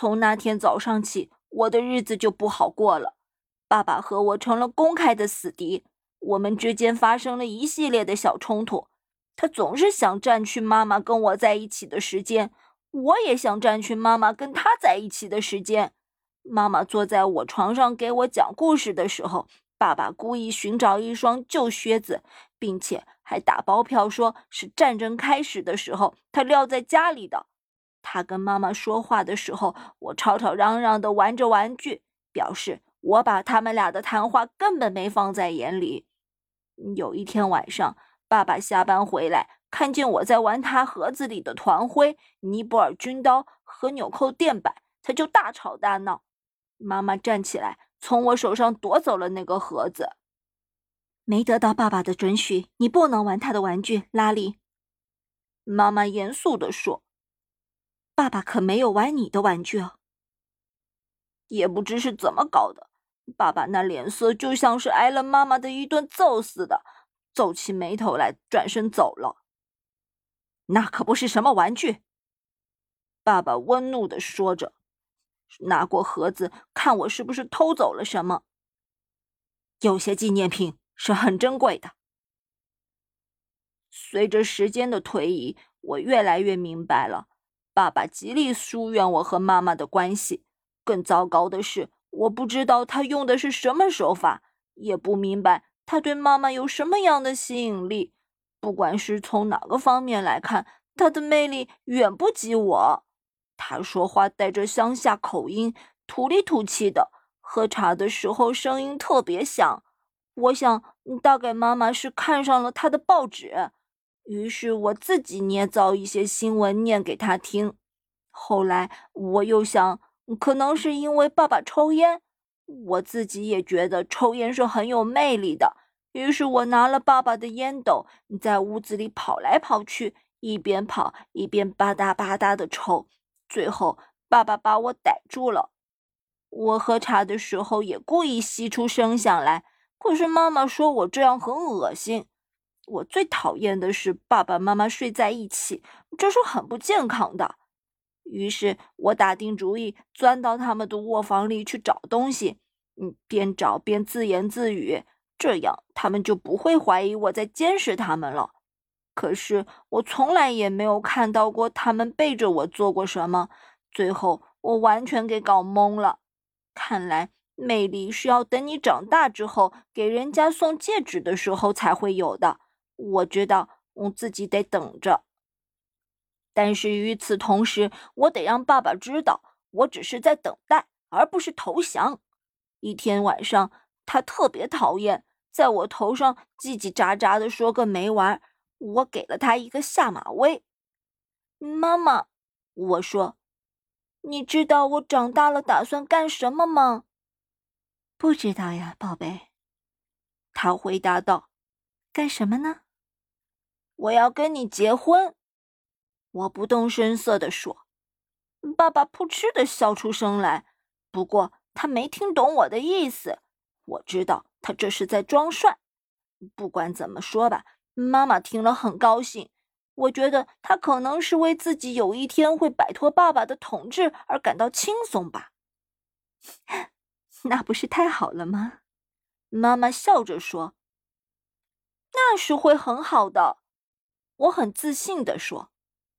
从那天早上起，我的日子就不好过了。爸爸和我成了公开的死敌，我们之间发生了一系列的小冲突。他总是想占去妈妈跟我在一起的时间，我也想占去妈妈跟他在一起的时间。妈妈坐在我床上给我讲故事的时候，爸爸故意寻找一双旧靴子，并且还打包票说是战争开始的时候他撂在家里的。他跟妈妈说话的时候，我吵吵嚷嚷的玩着玩具，表示我把他们俩的谈话根本没放在眼里。有一天晚上。爸爸下班回来，看见我在玩他盒子里的团徽、尼泊尔军刀和纽扣垫板，他就大吵大闹。妈妈站起来，从我手上夺走了那个盒子。没得到爸爸的准许，你不能玩他的玩具，拉里。妈妈严肃地说：“爸爸可没有玩你的玩具哦。”也不知是怎么搞的，爸爸那脸色就像是挨了妈妈的一顿揍似的。皱起眉头来，转身走了。那可不是什么玩具，爸爸温怒的说着，拿过盒子看我是不是偷走了什么。有些纪念品是很珍贵的。随着时间的推移，我越来越明白了，爸爸极力疏远我和妈妈的关系。更糟糕的是，我不知道他用的是什么手法，也不明白。他对妈妈有什么样的吸引力？不管是从哪个方面来看，他的魅力远不及我。他说话带着乡下口音，土里土气的；喝茶的时候声音特别响。我想，大概妈妈是看上了他的报纸，于是我自己捏造一些新闻念给他听。后来我又想，可能是因为爸爸抽烟。我自己也觉得抽烟是很有魅力的，于是我拿了爸爸的烟斗，在屋子里跑来跑去，一边跑一边吧嗒吧嗒的抽。最后，爸爸把我逮住了。我喝茶的时候也故意吸出声响来，可是妈妈说我这样很恶心。我最讨厌的是爸爸妈妈睡在一起，这是很不健康的。于是我打定主意，钻到他们的卧房里去找东西。嗯，边找边自言自语，这样他们就不会怀疑我在监视他们了。可是我从来也没有看到过他们背着我做过什么。最后我完全给搞懵了。看来魅力是要等你长大之后，给人家送戒指的时候才会有的。我知道，我自己得等着。但是与此同时，我得让爸爸知道，我只是在等待，而不是投降。一天晚上，他特别讨厌在我头上叽叽喳喳的说个没完。我给了他一个下马威。妈妈，我说，你知道我长大了打算干什么吗？不知道呀，宝贝。他回答道：“干什么呢？我要跟你结婚。”我不动声色地说。爸爸扑哧的笑出声来，不过他没听懂我的意思。我知道他这是在装帅。不管怎么说吧，妈妈听了很高兴。我觉得他可能是为自己有一天会摆脱爸爸的统治而感到轻松吧。那不是太好了吗？妈妈笑着说。那是会很好的。我很自信地说。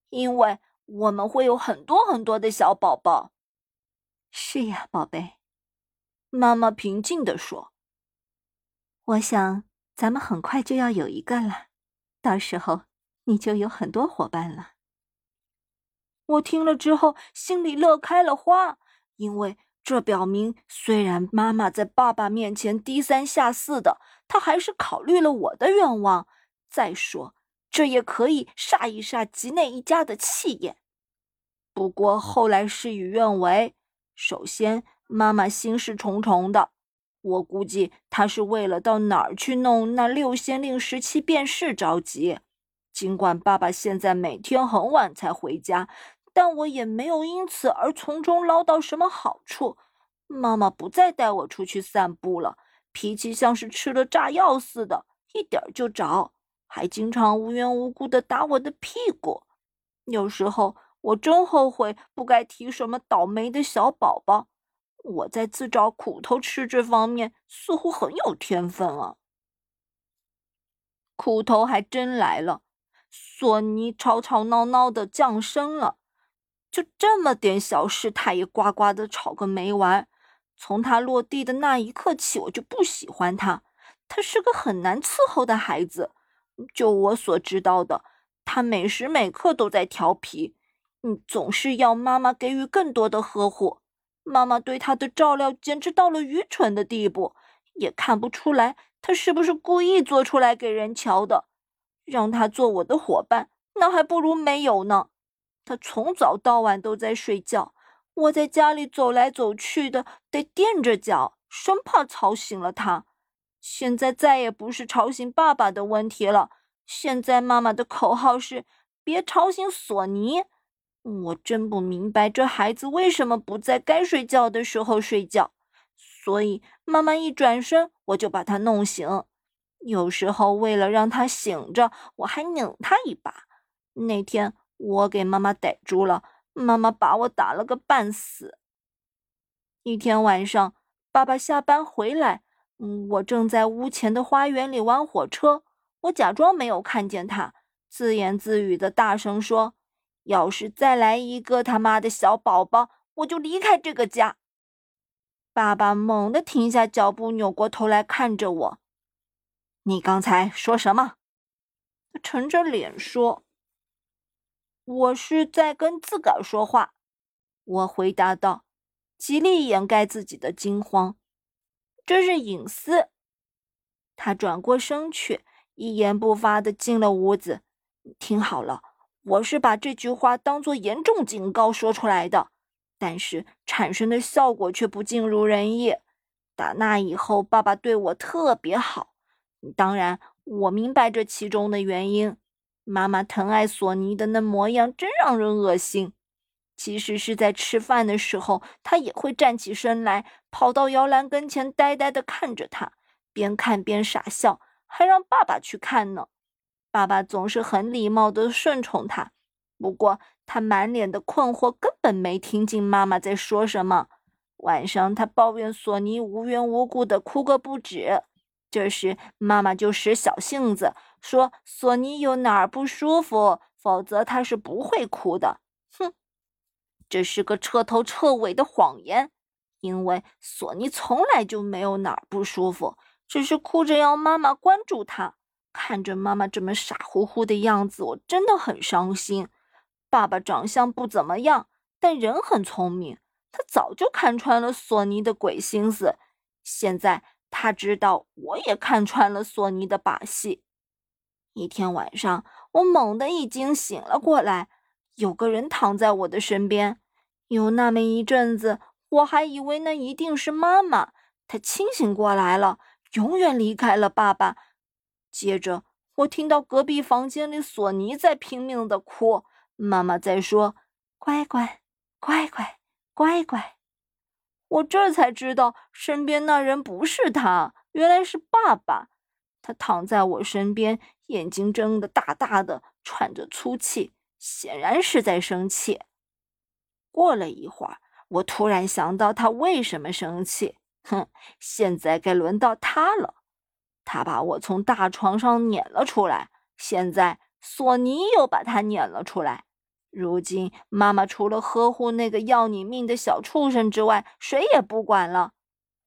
因为我们会有很多很多的小宝宝。是呀，宝贝，妈妈平静地说：“我想咱们很快就要有一个了，到时候你就有很多伙伴了。”我听了之后心里乐开了花，因为这表明虽然妈妈在爸爸面前低三下四的，她还是考虑了我的愿望。再说。这也可以煞一煞吉内一家的气焰。不过后来事与愿违。首先，妈妈心事重重的，我估计她是为了到哪儿去弄那六仙令十七便是着急。尽管爸爸现在每天很晚才回家，但我也没有因此而从中捞到什么好处。妈妈不再带我出去散步了，脾气像是吃了炸药似的，一点就着。还经常无缘无故的打我的屁股，有时候我真后悔不该提什么倒霉的小宝宝。我在自找苦头吃这方面似乎很有天分啊。苦头还真来了，索尼吵吵闹闹的降生了。就这么点小事，他也呱呱的吵个没完。从他落地的那一刻起，我就不喜欢他。他是个很难伺候的孩子。就我所知道的，他每时每刻都在调皮，嗯，总是要妈妈给予更多的呵护。妈妈对他的照料简直到了愚蠢的地步，也看不出来他是不是故意做出来给人瞧的。让他做我的伙伴，那还不如没有呢。他从早到晚都在睡觉，我在家里走来走去的，得垫着脚，生怕吵醒了他。现在再也不是吵醒爸爸的问题了。现在妈妈的口号是“别吵醒索尼”。我真不明白这孩子为什么不在该睡觉的时候睡觉。所以妈妈一转身，我就把他弄醒。有时候为了让他醒着，我还拧他一把。那天我给妈妈逮住了，妈妈把我打了个半死。一天晚上，爸爸下班回来。我正在屋前的花园里玩火车，我假装没有看见他，自言自语的大声说：“要是再来一个他妈的小宝宝，我就离开这个家。”爸爸猛地停下脚步，扭过头来看着我：“你刚才说什么？”他沉着脸说：“我是在跟自个儿说话。”我回答道，极力掩盖自己的惊慌。这是隐私。他转过身去，一言不发的进了屋子。听好了，我是把这句话当做严重警告说出来的，但是产生的效果却不尽如人意。打那以后，爸爸对我特别好。当然，我明白这其中的原因。妈妈疼爱索尼的那模样真让人恶心。即使是在吃饭的时候，他也会站起身来，跑到摇篮跟前，呆呆地看着他，边看边傻笑，还让爸爸去看呢。爸爸总是很礼貌地顺从他，不过他满脸的困惑，根本没听进妈妈在说什么。晚上，他抱怨索尼无缘无故的哭个不止，这时妈妈就使小性子，说索尼有哪儿不舒服，否则他是不会哭的。这是个彻头彻尾的谎言，因为索尼从来就没有哪儿不舒服，只是哭着要妈妈关注他。看着妈妈这么傻乎乎的样子，我真的很伤心。爸爸长相不怎么样，但人很聪明，他早就看穿了索尼的鬼心思。现在他知道我也看穿了索尼的把戏。一天晚上，我猛地一惊，醒了过来。有个人躺在我的身边，有那么一阵子，我还以为那一定是妈妈。她清醒过来了，永远离开了爸爸。接着，我听到隔壁房间里索尼在拼命的哭，妈妈在说：“乖乖，乖乖，乖乖。”我这才知道，身边那人不是他，原来是爸爸。他躺在我身边，眼睛睁得大大的，喘着粗气。显然是在生气。过了一会儿，我突然想到他为什么生气。哼，现在该轮到他了。他把我从大床上撵了出来，现在索尼又把他撵了出来。如今妈妈除了呵护那个要你命的小畜生之外，谁也不管了。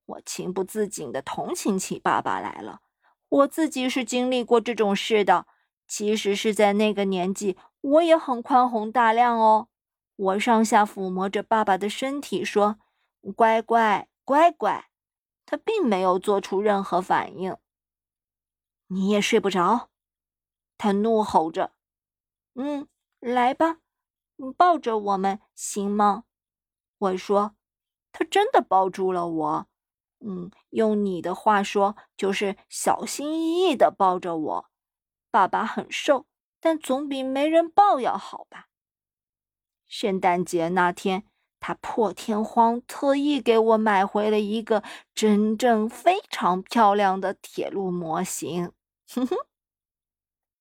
我情不自禁的同情起爸爸来了。我自己是经历过这种事的，其实是在那个年纪。我也很宽宏大量哦，我上下抚摸着爸爸的身体，说：“乖乖，乖乖。”他并没有做出任何反应。你也睡不着，他怒吼着：“嗯，来吧，抱着我们行吗？”我说：“他真的抱住了我。”嗯，用你的话说，就是小心翼翼的抱着我。爸爸很瘦。但总比没人抱要好吧。圣诞节那天，他破天荒特意给我买回了一个真正非常漂亮的铁路模型，哼哼。